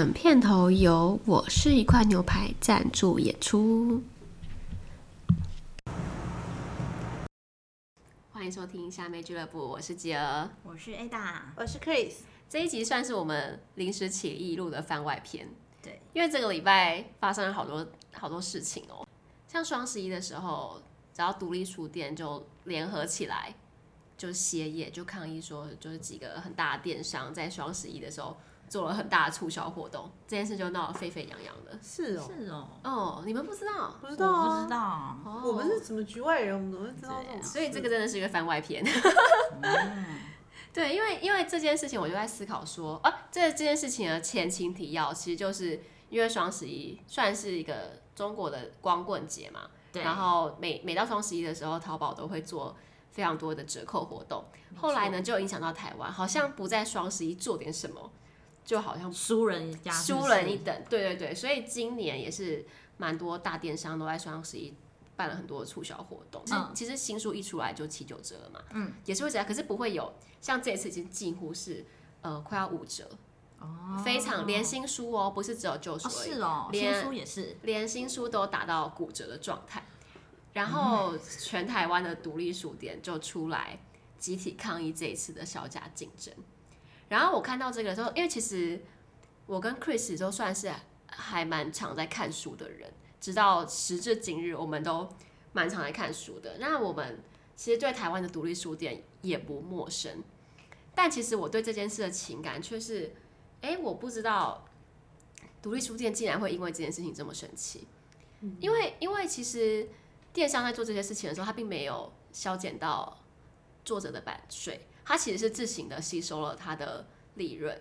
本片头由我是一块牛排赞助演出。欢迎收听虾妹俱乐部，我是吉儿，我是 Ada，我是 Chris。这一集算是我们临时起意录的番外篇。对，因为这个礼拜发生了好多好多事情哦，像双十一的时候，只要独立书店就联合起来，就歇业，就抗议说，就是几个很大的电商在双十一的时候。做了很大的促销活动，这件事就闹得沸沸扬扬的。是哦，是哦，哦，你们不知道？不知道啊，不知道。哦，我们是什么局外人，我们怎么会知道这种？所以这个真的是一个番外篇。嗯、对，因为因为这件事情，我就在思考说，啊，这这件事情的前情提要，其实就是因为双十一算是一个中国的光棍节嘛。对。然后每每到双十一的时候，淘宝都会做非常多的折扣活动。后来呢，就影响到台湾，好像不在双十一做点什么。就好像输人一家，输人一等，对对对，所以今年也是蛮多大电商都在双十一办了很多的促销活动。嗯，其实新书一出来就七九折了嘛，嗯，也是会折，可是不会有像这一次已经几乎是呃快要五折。哦，非常连新书哦，不是只有旧书是哦，连新书也是，连新书都达到骨折的状态。然后全台湾的独立书店就出来集体抗议这一次的削价竞争。然后我看到这个的时候，因为其实我跟 Chris 都算是还蛮常在看书的人，直到时至今日，我们都蛮常在看书的。那我们其实对台湾的独立书店也不陌生，但其实我对这件事的情感却是，哎，我不知道独立书店竟然会因为这件事情这么生气，因为因为其实电商在做这些事情的时候，他并没有削减到作者的版税。它其实是自行的吸收了它的利润，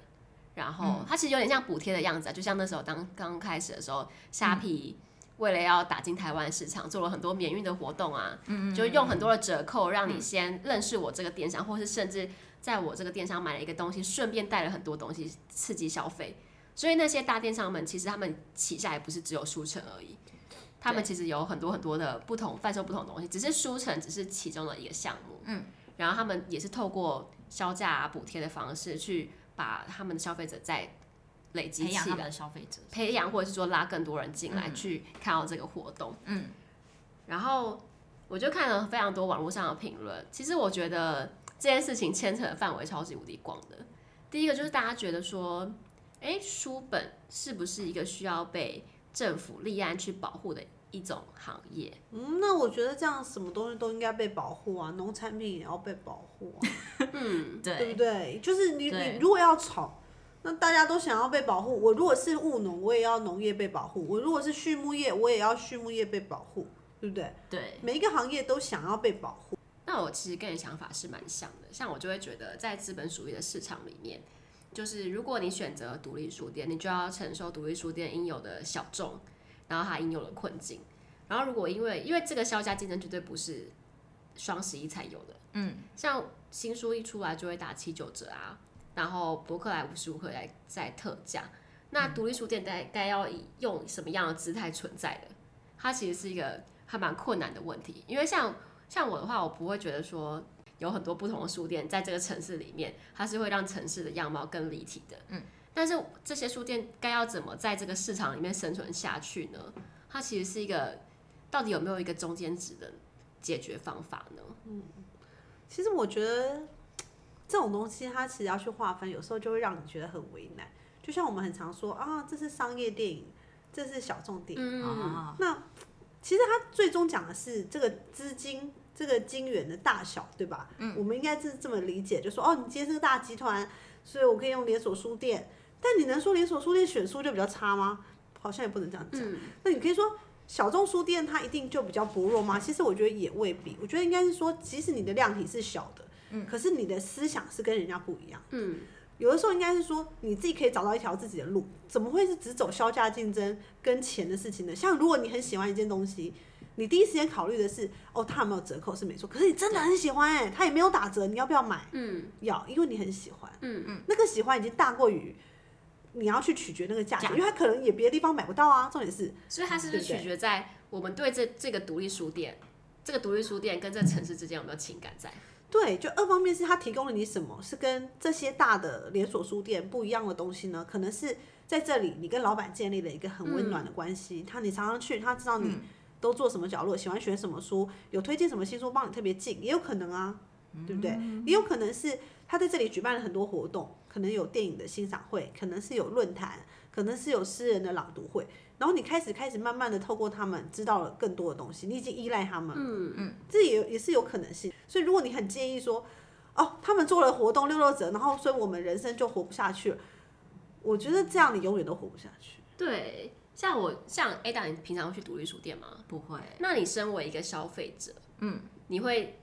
然后它其实有点像补贴的样子啊，就像那时候当刚开始的时候，虾皮为了要打进台湾市场，做了很多免运的活动啊，就用很多的折扣让你先认识我这个电商，或是甚至在我这个电商买了一个东西，顺便带了很多东西刺激消费。所以那些大电商们其实他们旗下也不是只有书城而已，他们其实有很多很多的不同贩售不同的东西，只是书城只是其中的一个项目。嗯。然后他们也是透过销价啊、补贴的方式，去把他们的消费者再累积起来，培养他们的消费者，培养或者是说拉更多人进来去看到这个活动。嗯，然后我就看了非常多网络上的评论，其实我觉得这件事情牵扯的范围超级无敌广的。第一个就是大家觉得说，哎，书本是不是一个需要被政府立案去保护的？一种行业，嗯，那我觉得这样什么东西都应该被保护啊，农产品也要被保护啊，嗯，对，对不对？就是你你如果要炒，那大家都想要被保护。我如果是务农，我也要农业被保护；我如果是畜牧业，我也要畜牧业被保护，对不对？对，每一个行业都想要被保护。那我其实跟你想法是蛮像的，像我就会觉得，在资本主义的市场里面，就是如果你选择独立书店，你就要承受独立书店应有的小众。然后他应有的困境，然后如果因为因为这个销价竞争绝对不是双十一才有的，嗯，像新书一出来就会打七九折啊，然后博客来无时无刻在在特价，那独立书店该该要以用什么样的姿态存在的？它其实是一个还蛮困难的问题，因为像像我的话，我不会觉得说有很多不同的书店在这个城市里面，它是会让城市的样貌更立体的，嗯。但是这些书店该要怎么在这个市场里面生存下去呢？它其实是一个到底有没有一个中间值的解决方法呢？嗯，其实我觉得这种东西它其实要去划分，有时候就会让你觉得很为难。就像我们很常说啊，这是商业电影，这是小众电影。嗯，那其实它最终讲的是这个资金这个金源的大小，对吧？嗯，我们应该是这么理解，就说哦，你今天是个大集团，所以我可以用连锁书店。但你能说连锁书店选书就比较差吗？好像也不能这样讲。嗯、那你可以说小众书店它一定就比较薄弱吗？其实我觉得也未必。我觉得应该是说，即使你的量体是小的，嗯，可是你的思想是跟人家不一样。嗯，有的时候应该是说你自己可以找到一条自己的路。怎么会是只走销价竞争跟钱的事情呢？像如果你很喜欢一件东西，你第一时间考虑的是哦，它有没有折扣是没错。可是你真的很喜欢哎、欸，它也没有打折，你要不要买？嗯，要，因为你很喜欢。嗯嗯，那个喜欢已经大过于。你要去取决那个价钱，因为它可能也别的地方买不到啊。重点是，所以它是不是取决在我们对这这个独立书店，这个独立书店跟这城市之间有没有情感在？对，就二方面是它提供了你什么是跟这些大的连锁书店不一样的东西呢？可能是在这里你跟老板建立了一个很温暖的关系，他、嗯、你常常去，他知道你都坐什么角落，喜欢选什么书，有推荐什么新书帮你特别近，也有可能啊，对不对？嗯、也有可能是他在这里举办了很多活动，可能有电影的欣赏会，可能是有论坛，可能是有诗人的朗读会。然后你开始开始慢慢的透过他们知道了更多的东西，你已经依赖他们，嗯嗯，这也也是有可能性。所以如果你很介意说，哦，他们做了活动六六折，然后所以我们人生就活不下去了，我觉得这样你永远都活不下去。对，像我像 Ada，你平常会去独立书店吗？不会。那你身为一个消费者，嗯，你会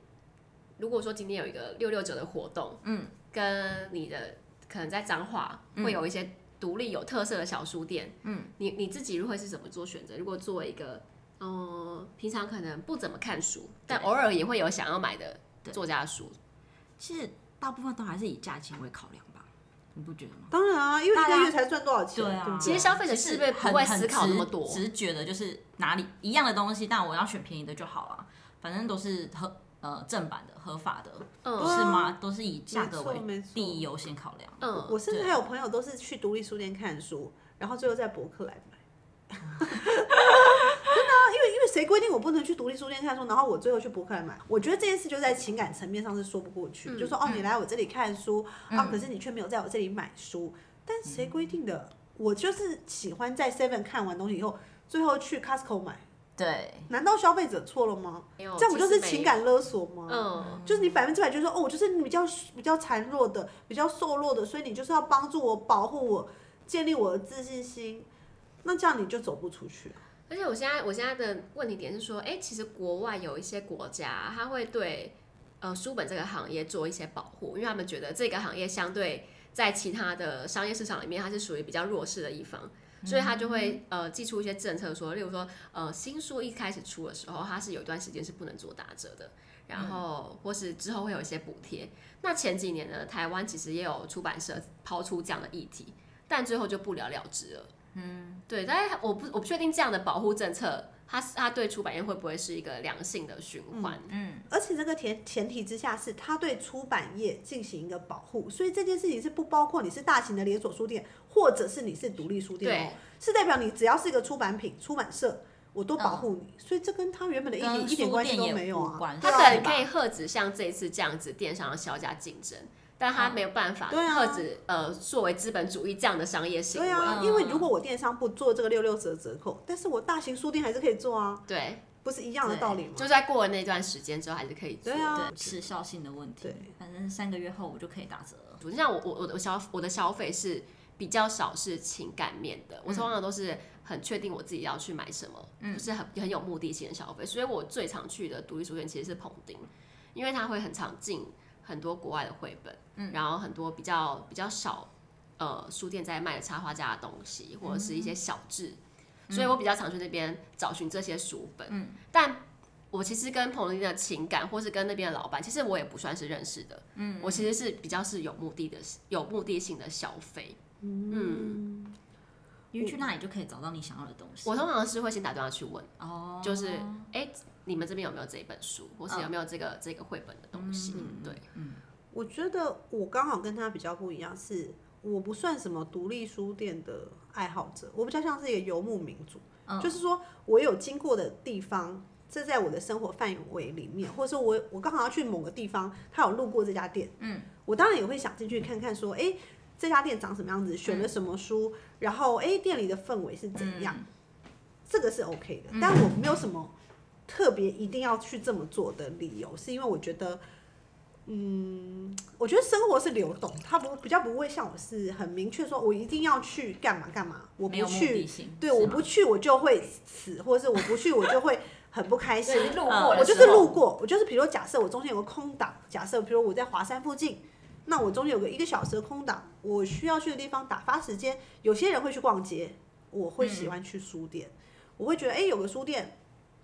如果说今天有一个六六折的活动，嗯，跟你的可能在彰化会有一些。独立有特色的小书店，嗯，你你自己会是怎么做选择？如果作为一个，嗯、呃，平常可能不怎么看书，但偶尔也会有想要买的作家的书，其实大部分都还是以价钱为考量吧，你不觉得吗？当然啊，因为一个月才赚多少钱，对啊。其实消费者是不是不会思考那么多，只是觉得就是哪里一样的东西，但我要选便宜的就好了，反正都是和。呃，正版的、合法的，嗯，是吗？都是以价格为第一优先考量。嗯，我甚至还有朋友都是去独立书店看书，然后最后在博客来买。真的啊，因为因为谁规定我不能去独立书店看书，然后我最后去博客来买？我觉得这件事就在情感层面上是说不过去。嗯、就说哦，你来我这里看书、嗯、啊，可是你却没有在我这里买书，但谁规定的？我就是喜欢在 Seven 看完东西以后，最后去 Costco 买。对，难道消费者错了吗？这样不就是情感勒索吗？嗯，就是你百分之百就是说，哦，我就是你比较比较孱弱的，比较瘦弱的，所以你就是要帮助我，保护我，建立我的自信心。那这样你就走不出去。而且我现在我现在的问题点是说，哎，其实国外有一些国家，他会对呃书本这个行业做一些保护，因为他们觉得这个行业相对在其他的商业市场里面，它是属于比较弱势的一方。所以他就会呃寄出一些政策，说，例如说呃新书一开始出的时候，它是有一段时间是不能做打折的，然后或是之后会有一些补贴。那前几年呢，台湾其实也有出版社抛出这样的议题，但最后就不了了之了。嗯，对，但是我不我不确定这样的保护政策。它它对出版业会不会是一个良性的循环？嗯，嗯，而且这个前前提之下是它对出版业进行一个保护，所以这件事情是不包括你是大型的连锁书店，或者是你是独立书店哦，是代表你只要是一个出版品出版社，我都保护你，嗯，所以这跟它原本的一点一点关系都没有啊。它可能可以遏止像这一次这样子电商的削价竞争。但他没有办法遏制、啊、呃作为资本主义这样的商业行为。对啊，因为如果我电商不做这个六六折折扣，但是我大型书店还是可以做啊。对，不是一样的道理吗？就在过了那段时间之后还是可以做。对啊，时效性的问题。对，反正三个月后我就可以打折了。就像我我我我消我的消费是比较少是情感面的，我通常都是很确定我自己要去买什么，嗯，就是很很有目的性的消费。所以我最常去的独立书店其实是彭丁，因为它会很常进。很多国外的绘本，嗯，然后很多比较比较少，呃，书店在卖的插画家的东西，或者是一些小志，嗯，所以我比较常去那边找寻这些书本。嗯，但我其实跟彭丽的情感，或是跟那边的老板，其实我也不算是认识的。嗯，我其实是比较是有目的的，有目的性的消费。嗯，嗯，因为去那里就可以找到你想要的东西。我通常是会先打电话去问，哦，就是哎。欸你们这边有没有这一本书，或是有没有这个、嗯、这个绘本的东西？嗯、对，嗯，我觉得我刚好跟他比较不一样，是我不算什么独立书店的爱好者，我比较像是一个游牧民族，嗯、就是说我有经过的地方，这在我的生活范围里面，或者说我我刚好要去某个地方，他有路过这家店，嗯，我当然也会想进去看看，说，哎、欸，这家店长什么样子，选了什么书，嗯、然后，哎、欸，店里的氛围是怎样，嗯、这个是 OK 的，但我没有什么。特别一定要去这么做的理由，是因为我觉得，嗯，我觉得生活是流动，它不比较不会像我是很明确说，我一定要去干嘛干嘛，我不去，对，我不去我就会死，或者是我不去我就会很不开心。路过，我就是路过，我就是比如假设我中间有个空档，假设比如我在华山附近，那我中间有个一个小时的空档，我需要去的地方打发时间。有些人会去逛街，我会喜欢去书店，嗯、我会觉得哎、欸，有个书店。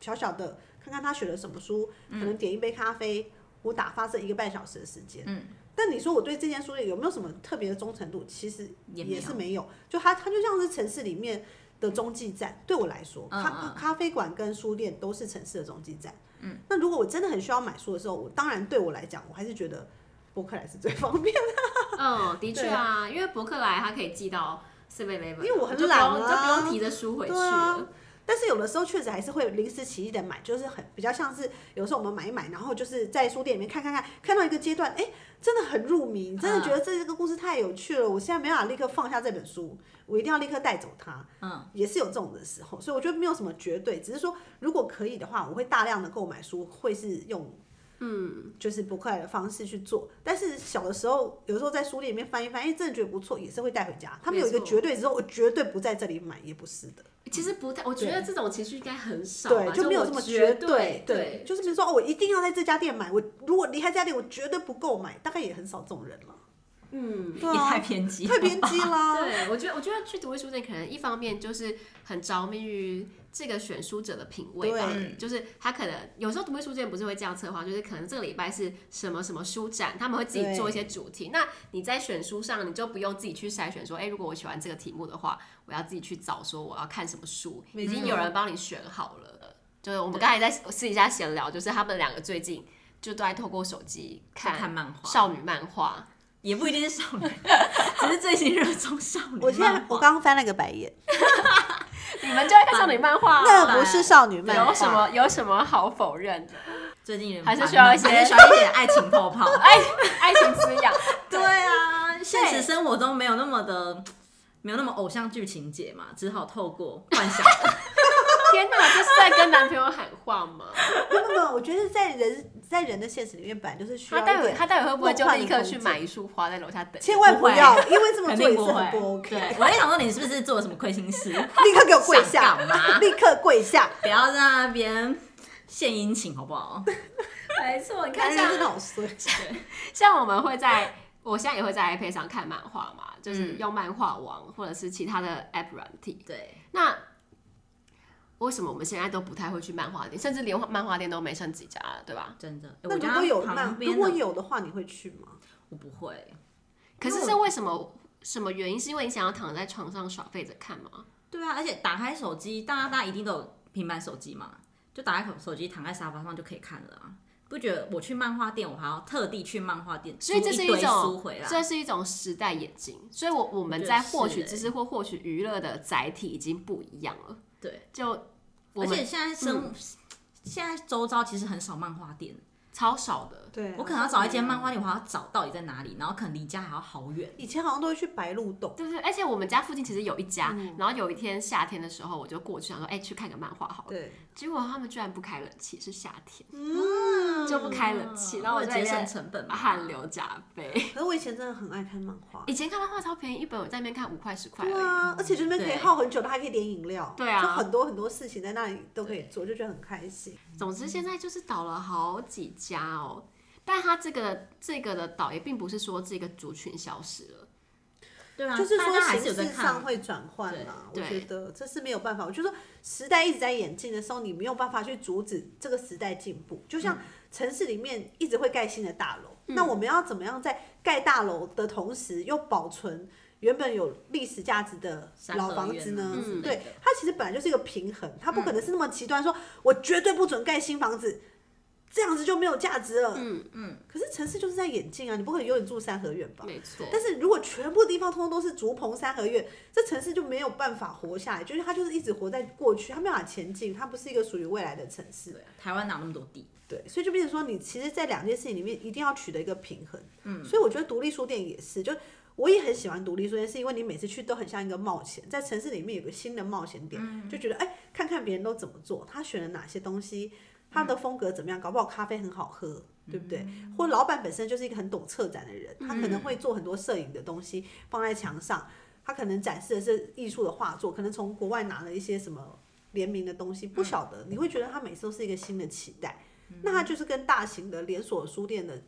小小的，看看他选了什么书，可能点一杯咖啡，我打发这一个半小时的时间。嗯，但你说我对这间书店有没有什么特别的忠诚度？其实也是没有。就它，它就像是城市里面的中继站。对我来说，咖咖啡馆跟书店都是城市的中继站。嗯，那如果我真的很需要买书的时候，我当然对我来讲，我还是觉得博客来是最方便的。嗯，的确啊，因为博客来它可以寄到 Seven Eleven，因为我很懒啊，就不用提着书回去了。但是有的时候确实还是会临时起意的买，就是很比较像是有时候我们买一买，然后就是在书店里面看看看，看到一个阶段，哎，真的很入迷，真的觉得这个故事太有趣了，我现在没办法立刻放下这本书，我一定要立刻带走它。嗯，也是有这种的时候，所以我觉得没有什么绝对，只是说如果可以的话，我会大量的购买书，会是用。嗯，就是不快的方式去做，但是小的时候，有时候在书店里面翻一翻，哎，真的觉得不错，也是会带回家。他们有一个绝对之后，我绝对不在这里买，也不是的。其实不太，我觉得这种情绪应该很少，对，就没有这么绝对。对，就是比如说，哦，我一定要在这家店买，我如果离开这家店，我绝对不购买，大概也很少这种人了。嗯，也太偏激，太偏激了。对，我觉得，我觉得去独立书店可能一方面就是很着迷于这个选书者的品味吧，就是他可能有时候读会书店不是会这样策划，就是可能这个礼拜是什么什么书展，他们会自己做一些主题。那你在选书上，你就不用自己去筛选说，哎、欸，如果我喜欢这个题目的话，我要自己去找说我要看什么书，已经有人帮你选好了。就是我们刚才在私底下闲聊，就是他们两个最近就都在透过手机看看漫画，少女漫画。也不一定是少女，只是最近热衷少女。我现在我刚刚翻了个白眼，你们就爱看少女漫画？那不是少女漫画，有什么有什么好否认的？最近还是需要一些需要一点爱情泡泡，爱爱情滋养。对啊，现实生活中没有那么的，没有那么偶像剧情节嘛，只好透过幻想。天哪，这是在跟男朋友喊话吗？没有没有，我觉得在人，在人的现实里面，本来就是需要。他待会他待会会不会就立刻去买一束花在楼下等？千万不要，因为这么 做也是很不 OK。我在想说，你是不是做了什么亏心事？立刻给我跪下！立刻跪下！不要在那边献殷勤，好不好？没错，你看像像我们会在，我现在也会在 iPad 上看漫画嘛，就是用漫画网或者是其他的 App 软体。对，那。为什么我们现在都不太会去漫画店，甚至连漫画店都没剩几家了，对吧？真的。那如果有漫，如果有的话，你会去吗？我不会。可是是为什么？什么原因？是因为你想要躺在床上耍废着看吗？对啊，而且打开手机，大家大家一定都有平板手机嘛，就打开手手机，躺在沙发上就可以看了啊。不觉得我去漫画店，我还要特地去漫画店，所以这是一种，这是一种时代眼镜。所以我我们在获取知识或获取娱乐的载体已经不一样了。对，就。而且现在生，嗯、现在周遭其实很少漫画店，超少的。对，我可能要找一间漫画店，我还要找到底在哪里，然后可能离家还要好远。以前好像都会去白鹿洞，对对。而且我们家附近其实有一家，嗯、然后有一天夏天的时候，我就过去想说，哎、欸，去看个漫画好了。对。结果他们居然不开冷气，是夏天，嗯，就不开冷气，然后我节省成本嘛，汗流浃背。可是我以前真的很爱看漫画，以前看漫画超便宜，一本我在那边看五块十块。对啊，而且就那边可以耗很久，它还可以点饮料。对啊，就很多很多事情在那里都可以做，就觉得很开心。总之现在就是倒了好几家哦。但他这个这个的倒也并不是说这个族群消失了，对啊，就是说形式上会转换嘛。我觉得这是没有办法。我就说时代一直在演进的时候，你没有办法去阻止这个时代进步。就像城市里面一直会盖新的大楼，嗯、那我们要怎么样在盖大楼的同时又保存原本有历史价值的老房子呢？嗯、对，它其实本来就是一个平衡，它不可能是那么极端，说我绝对不准盖新房子。这样子就没有价值了。嗯嗯。嗯，可是城市就是在演进啊，你不可能永远住三合院吧？没错。但是如果全部地方通通都是竹棚三合院，这城市就没有办法活下来，就是它就是一直活在过去，它没有办法前进，它不是一个属于未来的城市。对，台湾哪那么多地？对，所以就变成说，你其实，在两件事情里面一定要取得一个平衡。嗯。所以我觉得独立书店也是，就我也很喜欢独立书店，是因为你每次去都很像一个冒险，在城市里面有个新的冒险点，嗯、就觉得哎，看看别人都怎么做，他选了哪些东西。他的风格怎么样？搞不好咖啡很好喝，对不对？或老板本身就是一个很懂策展的人，他可能会做很多摄影的东西放在墙上。他可能展示的是艺术的画作，可能从国外拿了一些什么联名的东西，不晓得。你会觉得他每次都是一个新的期待。那他就是跟大型的连锁书店的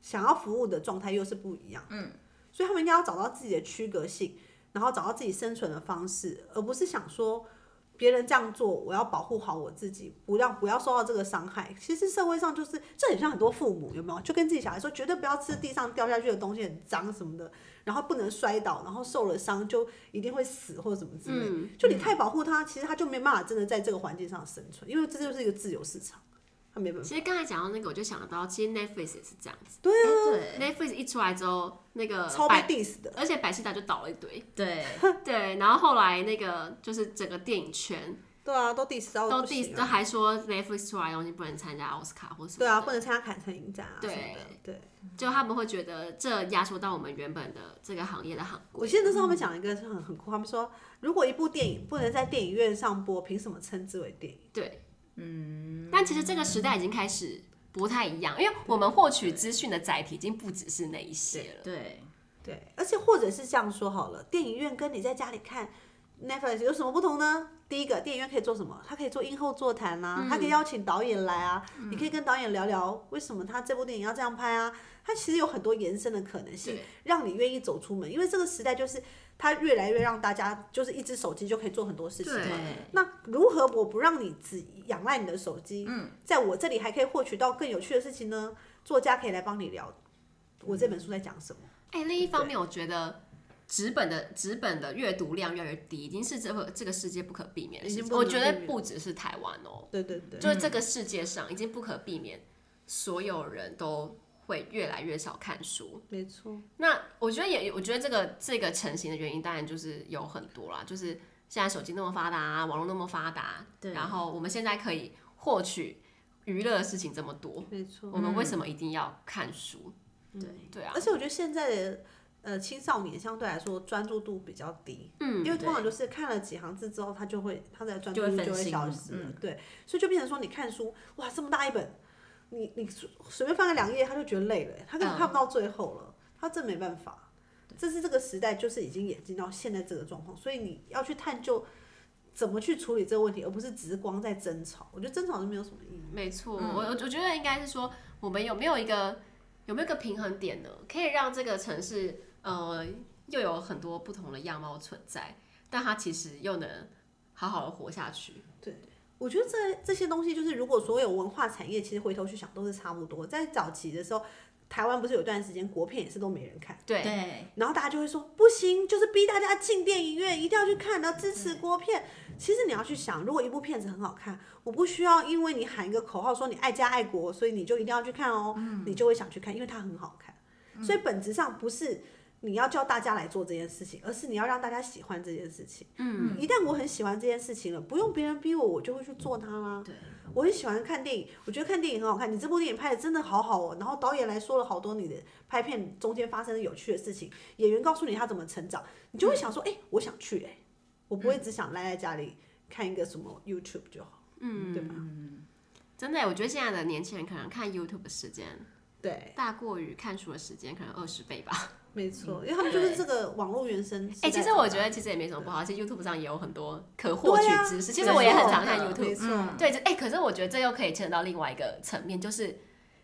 想要服务的状态又是不一样。嗯，所以他们应该要找到自己的区隔性，然后找到自己生存的方式，而不是想说。别人这样做，我要保护好我自己，不让不要受到这个伤害。其实社会上就是，这很像很多父母有没有？就跟自己小孩说，绝对不要吃地上掉下去的东西，很脏什么的，然后不能摔倒，然后受了伤就一定会死或者什么之类。嗯、就你太保护他，其实他就没办法真的在这个环境上生存，因为这就是一个自由市场。其实刚才讲到那个，我就想到，其实 Netflix 也是这样子。对啊，对，Netflix 一出来之后，那个超被 diss 的，而且百事达就倒了一堆。对 对，然后后来那个就是整个电影圈，对啊，都 diss 到都 diss，都还说 Netflix 出来的东西不能参加奥斯卡或什么。对啊，不能参加坎城影展啊。对对，就他们会觉得这压缩到我们原本的这个行业的行规。我记得那时候他们讲一个是很很酷，他们说如果一部电影不能在电影院上播，凭什么称之为电影？对。嗯，但其实这个时代已经开始不太一样，因为我们获取资讯的载体已经不只是那一些了。对对，对，而且或者是这样说好了，电影院跟你在家里看 Netflix 有什么不同呢？第一个，电影院可以做什么？它可以做映后座谈啊，它可以邀请导演来啊，嗯、你可以跟导演聊聊为什么他这部电影要这样拍啊。它其实有很多延伸的可能性，让你愿意走出门，因为这个时代就是。它越来越让大家就是一只手机就可以做很多事情。嘛。那如何我不让你只仰赖你的手机？嗯。在我这里还可以获取到更有趣的事情呢？作家可以来帮你聊，我这本书在讲什么？哎、欸，另一方面，我觉得纸本的纸本的阅读量越来越低，已经是这个这个世界不可避免的事情。我觉得不只是台湾哦。对对对。就是这个世界上已经不可避免，所有人都。会越来越少看书，没错。那我觉得也，我觉得这个这个成型的原因，当然就是有很多啦。就是现在手机那么发达，网络那么发达，对。然后我们现在可以获取娱乐的事情这么多，没错。我们为什么一定要看书？嗯、对对啊。而且我觉得现在的呃青少年相对来说专注度比较低，嗯，因为通常就是看了几行字之后，他就会他的专注度就会消失了，嗯、对。所以就变成说，你看书，哇，这么大一本。你你随便翻个两页，他就觉得累了，他根本看不到最后了，嗯、他真没办法。这是这个时代，就是已经演进到现在这个状况，所以你要去探究怎么去处理这个问题，而不是只是光在争吵。我觉得争吵是没有什么意义。没错，我我觉得应该是说，我们有没有一个有没有一个平衡点呢？可以让这个城市呃又有很多不同的样貌存在，但它其实又能好好的活下去。对。我觉得这这些东西就是，如果所有文化产业其实回头去想，都是差不多。在早期的时候，台湾不是有段时间国片也是都没人看，对，然后大家就会说不行，就是逼大家进电影院，一定要去看，然后支持国片。其实你要去想，如果一部片子很好看，我不需要因为你喊一个口号说你爱家爱国，所以你就一定要去看哦，嗯、你就会想去看，因为它很好看。所以本质上不是。你要叫大家来做这件事情，而是你要让大家喜欢这件事情。嗯，一旦我很喜欢这件事情了，不用别人逼我，我就会去做它啦。对，我很喜欢看电影，我觉得看电影很好看。你这部电影拍的真的好好哦，然后导演来说了好多你的拍片中间发生的有趣的事情，演员告诉你他怎么成长，你就会想说，哎、嗯欸，我想去哎、欸，我不会只想赖在家里看一个什么 YouTube 就好，嗯，对吧？嗯，真的，我觉得现在的年轻人可能看 YouTube 的时间，对，大过于看书的时间，可能二十倍吧。没错，因为他们就是这个网络原生。哎、欸，其实我觉得其实也没什么不好，其实 YouTube 上也有很多可获取知识。啊、其实我也很常看 YouTube。对，哎、欸，可是我觉得这又可以牵扯到另外一个层面，就是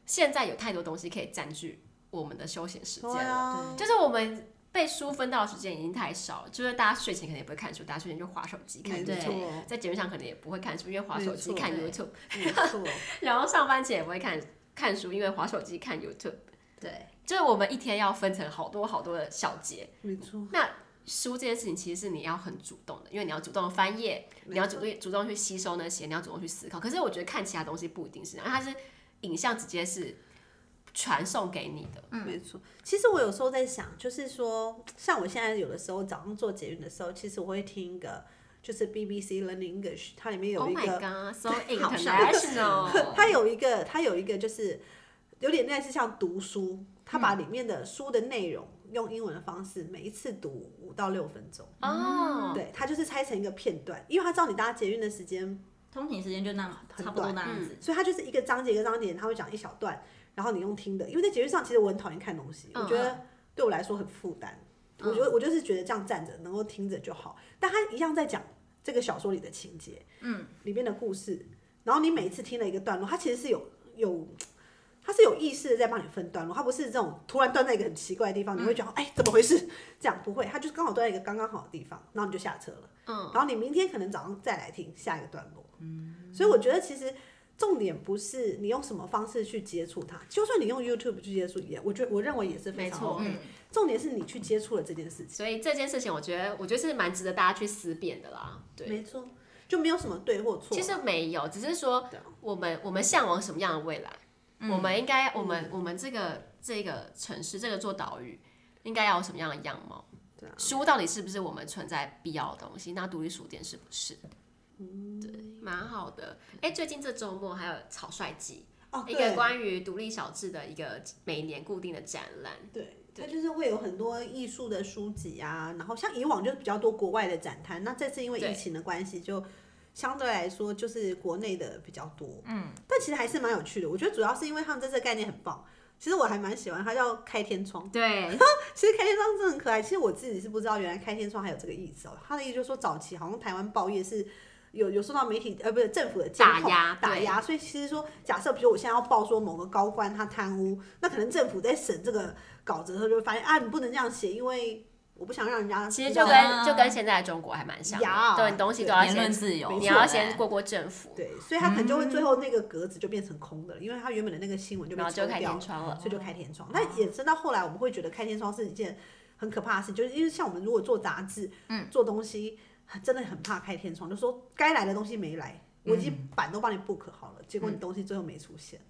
现在有太多东西可以占据我们的休闲时间了。啊、就是我们被书分到的时间已经太少了，就是大家睡前肯定也不会看书，大家睡前就滑手机看。对。在节目上可能也不会看书，因为滑手机看 YouTube。没错。然后上班前也不会看看书，因为滑手机看 YouTube。对。就是我们一天要分成好多好多的小节，没错。那书这件事情其实是你要很主动的，因为你要主动翻页，你要主动主动去吸收那些，你要主动去思考。可是我觉得看其他东西不一定是这样，因为它是影像直接是传送给你的。嗯，没错。其实我有时候在想，就是说，像我现在有的时候早上做捷运的时候，其实我会听一个，就是 BBC Learning English，它里面有一个 Oh my so international，它有一个，它有一个就是有点类似像读书。它把里面的书的内容用英文的方式，每一次读五到六分钟。哦，对，他就是拆成一个片段，因为他知道你搭捷运的时间，通勤时间就那么差不多那样子，所以他就是一个章节一个章节，他会讲一小段，然后你用听的。因为在捷运上，其实我很讨厌看东西，我觉得对我来说很负担。我觉得我就是觉得这样站着能够听着就好。但他一样在讲这个小说里的情节，嗯，里面的故事，然后你每一次听了一个段落，它其实是有有。他是有意识的在帮你分段落，他不是这种突然断在一个很奇怪的地方，你会觉得哎、嗯欸、怎么回事？这样不会，他就是刚好断在一个刚刚好的地方，然后你就下车了。嗯，然后你明天可能早上再来听下一个段落。嗯，所以我觉得其实。重点不是你用什么方式去接触它，就算你用 YouTube 去接触也，我觉得我认为也是非常重点是你去接触了这件事情。所以这件事情，我觉得我觉得是蛮值得大家去思辨的啦。对，没错，就没有什么对或错。其实没有，只是说我们我们向往什么样的未来，嗯、我们应该我们我们这个这个城市这个做岛屿应该要有什么样的样貌？对啊，书到底是不是我们存在必要的东西？那独立书店是不是？嗯，对，蛮好的。哎、欸，最近这周末还有草率季，哦，一个关于独立小志的一个每年固定的展览。对，它就是会有很多艺术的书籍啊，然后像以往就比较多国外的展摊，那这次因为疫情的关系，就相对来说就是国内的比较多。嗯，但其实还是蛮有趣的。我觉得主要是因为他们这次概念很棒，其实我还蛮喜欢，它叫开天窗。对，其实开天窗真的很可爱。其实我自己是不知道原来开天窗还有这个意思哦。他的意思就是说，早期好像台湾报业是。有有受到媒体呃不是政府的监控打压打压，所以其实说假设比如我现在要报说某个高官他贪污，那可能政府在审这个稿子的时候就会发现啊，你不能这样写，因为我不想让人家。其实就跟就跟现在的中国还蛮像的，对，你东西都要先自由，你要先过过政府。对，所以他可能就会最后那个格子就变成空的了，因为他原本的那个新闻就被抽掉了，开天窗了，所以就开天窗。那衍生到后来，我们会觉得开天窗是一件很可怕的事，就是因为像我们如果做杂志，嗯，做东西。真的很怕开天窗，就说该来的东西没来，我已经板都帮你 book 好了，结果你东西最后没出现，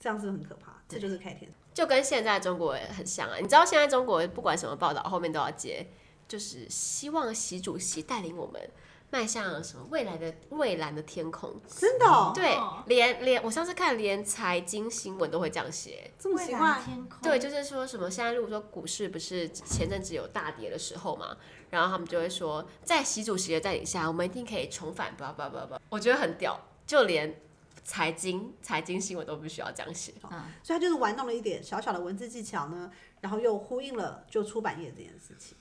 这样是很可怕？这就是开天窗，就跟现在中国很像啊！你知道现在中国不管什么报道后面都要接，就是希望习主席带领我们。迈向什么未来的蔚蓝的天空？真的、哦？对，连连我上次看，连财经新闻都会这样写。这么奇怪？对，就是说什么现在如果说股市不是前阵子有大跌的时候嘛，然后他们就会说，在习主席的带领下，我们一定可以重返。叭叭叭叭，我觉得很屌，就连财经财经新闻都必须要这样写。嗯，所以他就是玩弄了一点小小的文字技巧呢，然后又呼应了就出版业这件事情。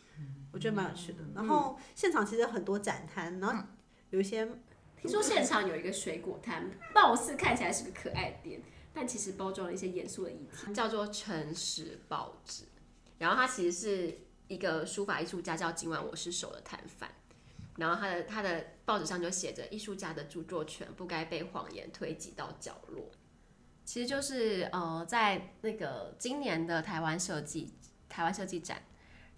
我觉得蛮有趣的，然后现场其实很多展摊，然后有一些听说现场有一个水果摊，貌似看起来是个可爱的店，但其实包装了一些严肃的议题，叫做《诚实报纸》，然后它其实是一个书法艺术家叫今晚我是手的摊贩，然后他的他的报纸上就写着艺术家的著作权不该被谎言推挤到角落，其实就是呃在那个今年的台湾设计台湾设计展。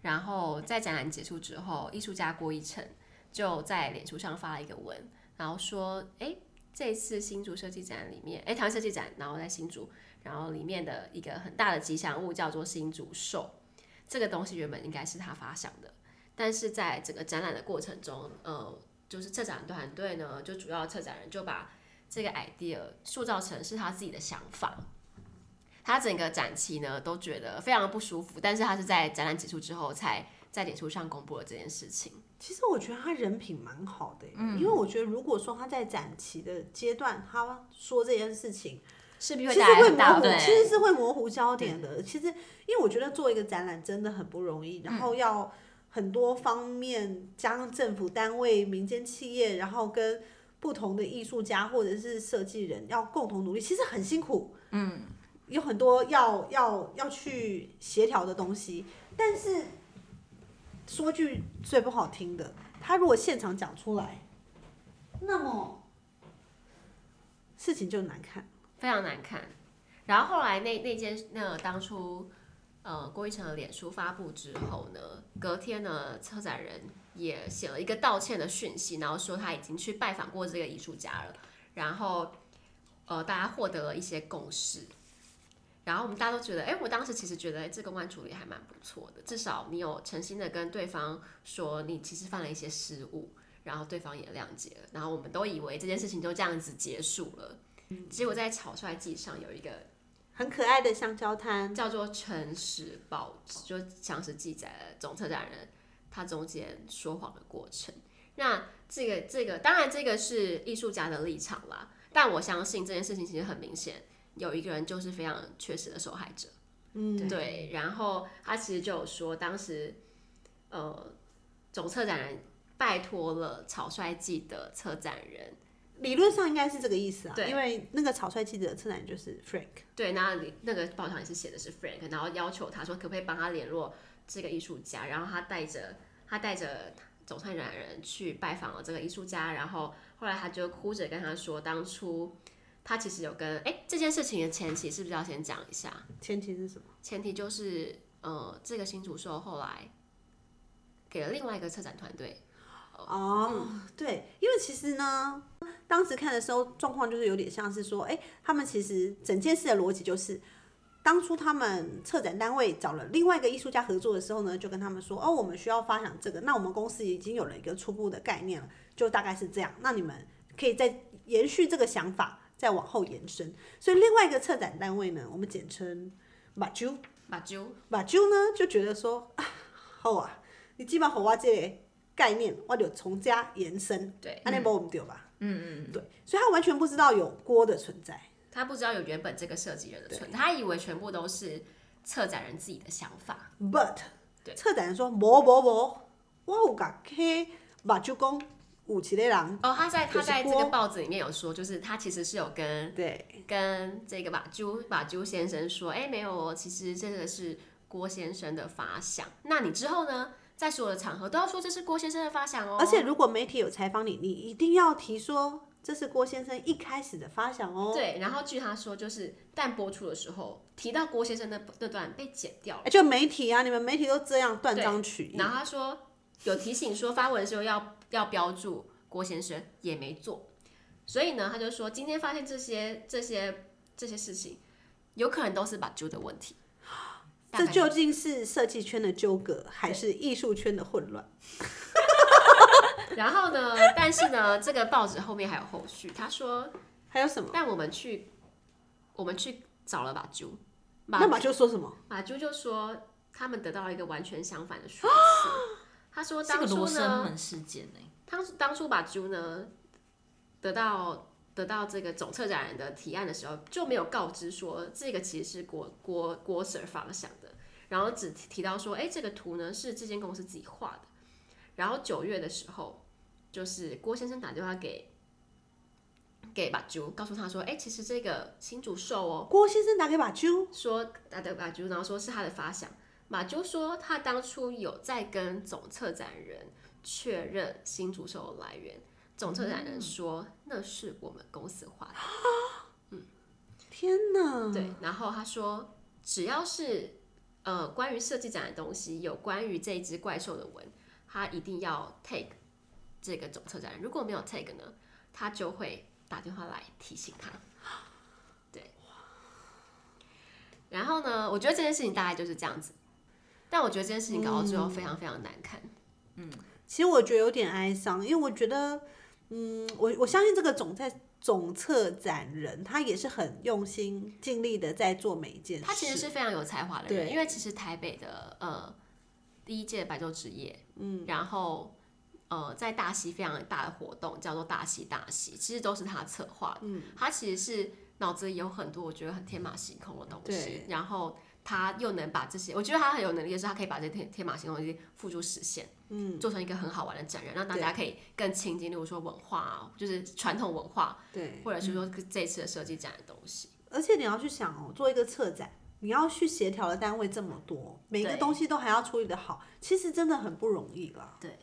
然后在展览结束之后，艺术家郭一成就在脸书上发了一个文，然后说：“哎，这次新竹设计展里面，哎，台湾设计展，然后在新竹，然后里面的一个很大的吉祥物叫做新竹兽，这个东西原本应该是他发想的，但是在整个展览的过程中，呃，就是策展团队呢，就主要策展人就把这个 idea 塑造成是他自己的想法。”他整个展期呢都觉得非常不舒服，但是他是在展览结束之后才在脸书上公布了这件事情。其实我觉得他人品蛮好的，嗯，因为我觉得如果说他在展期的阶段他说这件事情，势必会带来大对，其实是会模糊焦点的。其实因为我觉得做一个展览真的很不容易，然后要很多方面加上政府单位、民间企业，然后跟不同的艺术家或者是设计人要共同努力，其实很辛苦，嗯。有很多要要要去协调的东西，但是说句最不好听的，他如果现场讲出来，那么事情就难看，非常难看。然后后来那那件那个当初呃郭一成的脸书发布之后呢，隔天呢策展人也写了一个道歉的讯息，然后说他已经去拜访过这个艺术家了，然后呃大家获得了一些共识。然后我们大家都觉得，哎，我当时其实觉得这个公关处理还蛮不错的，至少你有诚心的跟对方说你其实犯了一些失误，然后对方也谅解了，然后我们都以为这件事情就这样子结束了。嗯、结果在草率季上有一个很可爱的香蕉摊，叫做《诚实报纸》，就像是记载了总策展人他中间说谎的过程。那这个这个当然这个是艺术家的立场啦，但我相信这件事情其实很明显。有一个人就是非常确实的受害者，嗯，对。然后他其实就有说，当时呃总策展人拜托了草率季的策展人理论上应该是这个意思啊，对，因为那个草率记者的策展人就是 Frank，对，那那个报上也是写的是 Frank，然后要求他说可不可以帮他联络这个艺术家，然后他带着他带着总策展人去拜访了这个艺术家，然后后来他就哭着跟他说，当初他其实有跟哎这件事情的前期是不是要先讲一下？前提是什么？前提就是呃这个新竹秀后来给了另外一个策展团队。哦、嗯，对，因为其实呢，当时看的时候状况就是有点像是说，哎，他们其实整件事的逻辑就是，当初他们策展单位找了另外一个艺术家合作的时候呢，就跟他们说，哦，我们需要发想这个，那我们公司已经有了一个初步的概念了，就大概是这样，那你们可以再延续这个想法，再往后延伸。所以另外一个策展单位呢，我们简称马啾，马啾，马啾呢就觉得说，啊 好啊，你基本上和我这个。概念，我就从家延伸，对，安尼无唔对吧？嗯嗯，对，所以他完全不知道有锅的存在，他不知道有原本这个设计人的存在，他以为全部都是策展人自己的想法。But，对，策展人说无无无，我有甲去目睭讲有一个人。哦，他在他在这个报纸里面有说，就是他其实是有跟对跟这个马朱马朱先生说，哎、欸，没有，其实这个是郭先生的发想。那你之后呢？在所有的场合都要说这是郭先生的发想哦。而且如果媒体有采访你，你一定要提说这是郭先生一开始的发想哦。对，然后据他说，就是但播出的时候提到郭先生的那段被剪掉了。就媒体啊，你们媒体都这样断章取义。然后他说有提醒说发文的时候要要标注郭先生，也没做。所以呢，他就说今天发现这些这些这些事情，有可能都是把揪的问题。这究竟是设计圈的纠葛，还是艺术圈的混乱？然后呢？但是呢，这个报纸后面还有后续。他说还有什么？但我们去，我们去找了马啾，那马啾说什么？马啾就说他们得到了一个完全相反的说辞。他说当初呢，事件呢当当初马啾呢得到。得到这个总策展人的提案的时候，就没有告知说这个其实是郭郭郭 Sir 发想的，然后只提到说，哎，这个图呢是这间公司自己画的。然后九月的时候，就是郭先生打电话给给马啾，告诉他说，哎，其实这个新竹兽哦，郭先生打给马啾，说打给马啾，然后说是他的发想。马啾说他当初有在跟总策展人确认新竹兽的来源。总策展人说：“嗯、那是我们公司画的。”嗯，天哪！对，然后他说：“只要是呃关于设计展的东西，有关于这只怪兽的文，他一定要 take 这个总策展人。如果没有 take 呢，他就会打电话来提醒他。”对。然后呢，我觉得这件事情大概就是这样子。但我觉得这件事情搞到最后非常非常难看。嗯，其实我觉得有点哀伤，因为我觉得。嗯，我我相信这个总在总策展人，他也是很用心、尽力的在做每一件事。他其实是非常有才华的人，因为其实台北的呃第一届白昼之夜，嗯，然后呃在大溪非常大的活动叫做大溪大溪，其实都是他策划的。嗯，他其实是脑子里有很多我觉得很天马行空的东西，然后。他又能把这些，我觉得他很有能力的是，他可以把这些天天马行空的东西付诸实现，嗯，做成一个很好玩的展览，让大家可以更亲近，例如说文化，就是传统文化，对，或者是说这一次的设计展的东西。而且你要去想哦，做一个策展，你要去协调的单位这么多，每个东西都还要处理的好，其实真的很不容易了。对，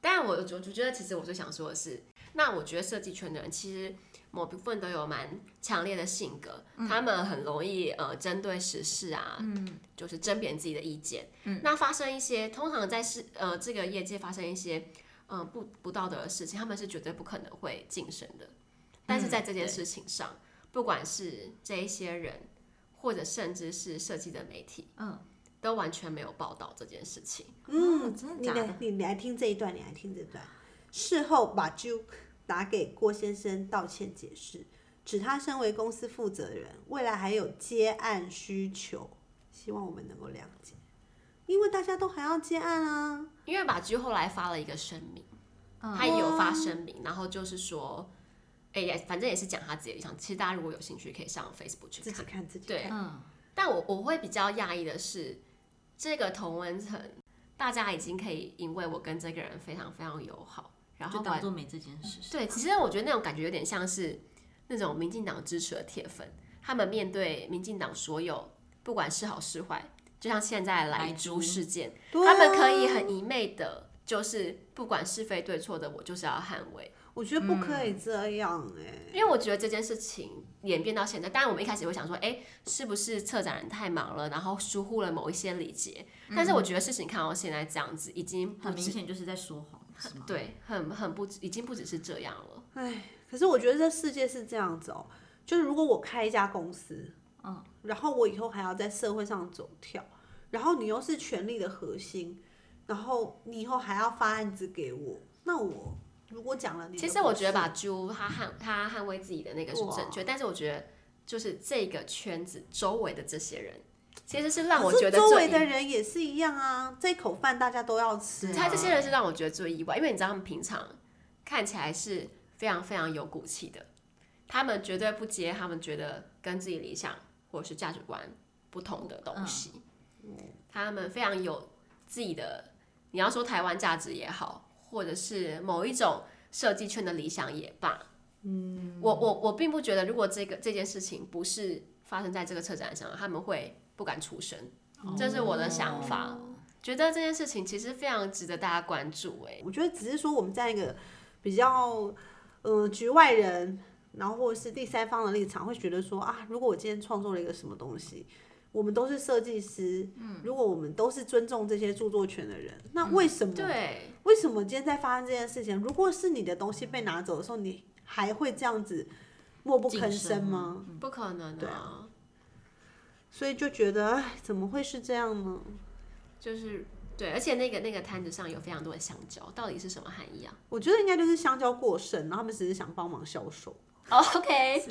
但我我就觉得，其实我最想说的是，那我觉得设计圈的人其实。某部分都有蛮强烈的性格，嗯、他们很容易呃针对时事啊，嗯、就是争辩自己的意见。嗯、那发生一些通常在是呃这个业界发生一些呃不不道德的事情，他们是绝对不可能会晋升的。但是在这件事情上，嗯、不管是这一些人，或者甚至是设计的媒体，嗯，都完全没有报道这件事情。嗯，真的假的？你来你来听这一段，你来听这段。事后把就。打给郭先生道歉解释，指他身为公司负责人，未来还有接案需求，希望我们能够谅解，因为大家都还要接案啊。因为马駒后来发了一个声明，他也有发声明，然后就是说，哎、欸，反正也是讲他自己的立场。其实大家如果有兴趣，可以上 Facebook 去看，自己看自己看。对，嗯。但我我会比较讶异的是，这个同文层，大家已经可以因为我跟这个人非常非常友好。然后当做没这件事。对，其实我觉得那种感觉有点像是那种民进党支持的铁粉，他们面对民进党所有不管是好是坏，就像现在莱猪事件，他们可以很一昧的，就是不管是非对错的，我就是要捍卫。我觉得不可以这样哎、欸，因为我觉得这件事情演变到现在，当然我们一开始会想说，哎、欸，是不是策展人太忙了，然后疏忽了某一些礼节？但是我觉得事情看到现在这样子，已经很明显就是在说？对，很很不，已经不只是这样了。哎，可是我觉得这世界是这样子哦、喔，就是如果我开一家公司，嗯，然后我以后还要在社会上走跳，然后你又是权力的核心，然后你以后还要发案子给我，那我。如果讲了你，其实我觉得把猪他捍他捍卫自己的那个是正确，但是我觉得就是这个圈子周围的这些人，其实是让我觉得周围的人也是一样啊，这口饭大家都要吃。他这些人是让我觉得最意外，因为你知道他们平常看起来是非常非常有骨气的，他们绝对不接他们觉得跟自己理想或者是价值观不同的东西，他们非常有自己的，你要说台湾价值也好。或者是某一种设计圈的理想也罢，嗯，我我我并不觉得，如果这个这件事情不是发生在这个车展上，他们会不敢出声，哦，这是我的想法。觉得这件事情其实非常值得大家关注。哎，我觉得只是说我们在一个比较呃局外人，然后或者是第三方的立场，会觉得说啊，如果我今天创作了一个什么东西。我们都是设计师，嗯，如果我们都是尊重这些著作权的人，那为什么？嗯、对，为什么今天在发生这件事情？如果是你的东西被拿走的时候，你还会这样子默不吭声吗？不可能的。所以就觉得，哎，怎么会是这样呢？就是对，而且那个那个摊子上有非常多的香蕉，到底是什么含义啊？我觉得应该就是香蕉过剩，然后他们只是想帮忙销售。Oh, OK。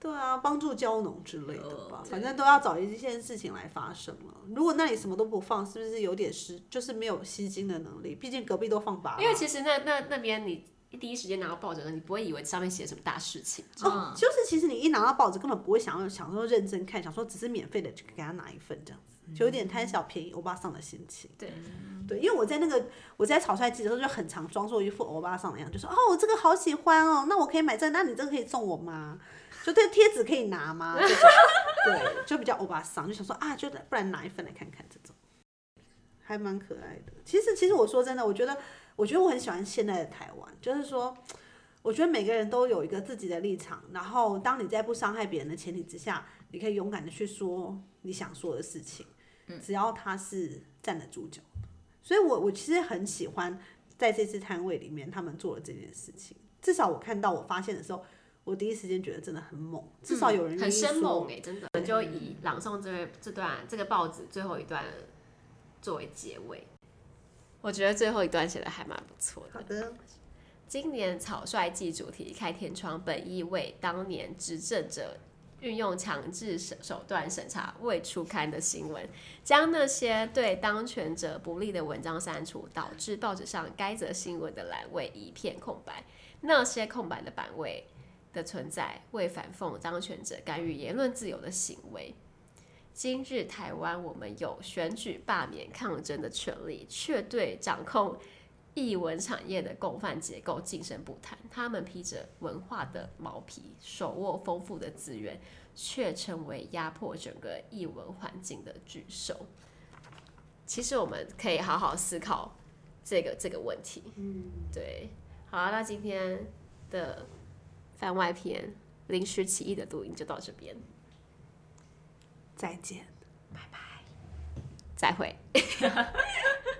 对啊，帮助蕉农之类的吧，反正都要找一件事情来发生了。如果那里什么都不放，是不是有点失，就是没有吸睛的能力？毕竟隔壁都放拔。因为其实那那那边你第一时间拿到报纸的，你不会以为上面写什么大事情。哦，就是其实你一拿到报纸，根本不会想要想说认真看，想说只是免费的就给他拿一份这样子，就有点贪小便宜欧巴桑的心情。对对，因为我在那个我在草率季的时候就很常装作一副欧巴桑的样子，就说哦我，这个好喜欢哦，那我可以买这个，那你这个可以送我吗？就这个贴纸可以拿吗？对，就比较欧巴桑，就想说啊，就不然拿一份来看看，这种还蛮可爱的。其实，其实我说真的，我觉得，我觉得我很喜欢现在的台湾，就是说，我觉得每个人都有一个自己的立场，然后当你在不伤害别人的前提之下，你可以勇敢的去说你想说的事情，只要他是站得住脚。所以我我其实很喜欢在这次摊位里面他们做了这件事情，至少我看到我发现的时候。我第一时间觉得真的很猛，至少有人、嗯、很生猛哎、欸，真的。我们就以朗诵这位这段这个报纸最后一段作为结尾。我觉得最后一段写的还蛮不错的。好的。今年草率季主题开天窗，本意为当年执政者运用强制手手段审查未出刊的新闻，将那些对当权者不利的文章删除，导致报纸上该则新闻的栏位一片空白。那些空白的版位。的存在为反讽当权者干预言论自由的行为。今日台湾，我们有选举、罢免、抗争的权利，却对掌控艺文产业的共犯结构噤声不谈。他们披着文化的毛皮，手握丰富的资源，却成为压迫整个艺文环境的巨兽。其实我们可以好好思考这个这个问题。嗯，对。好啊，那今天的。番外篇临时起意的录音就到这边，再见，拜拜，再会。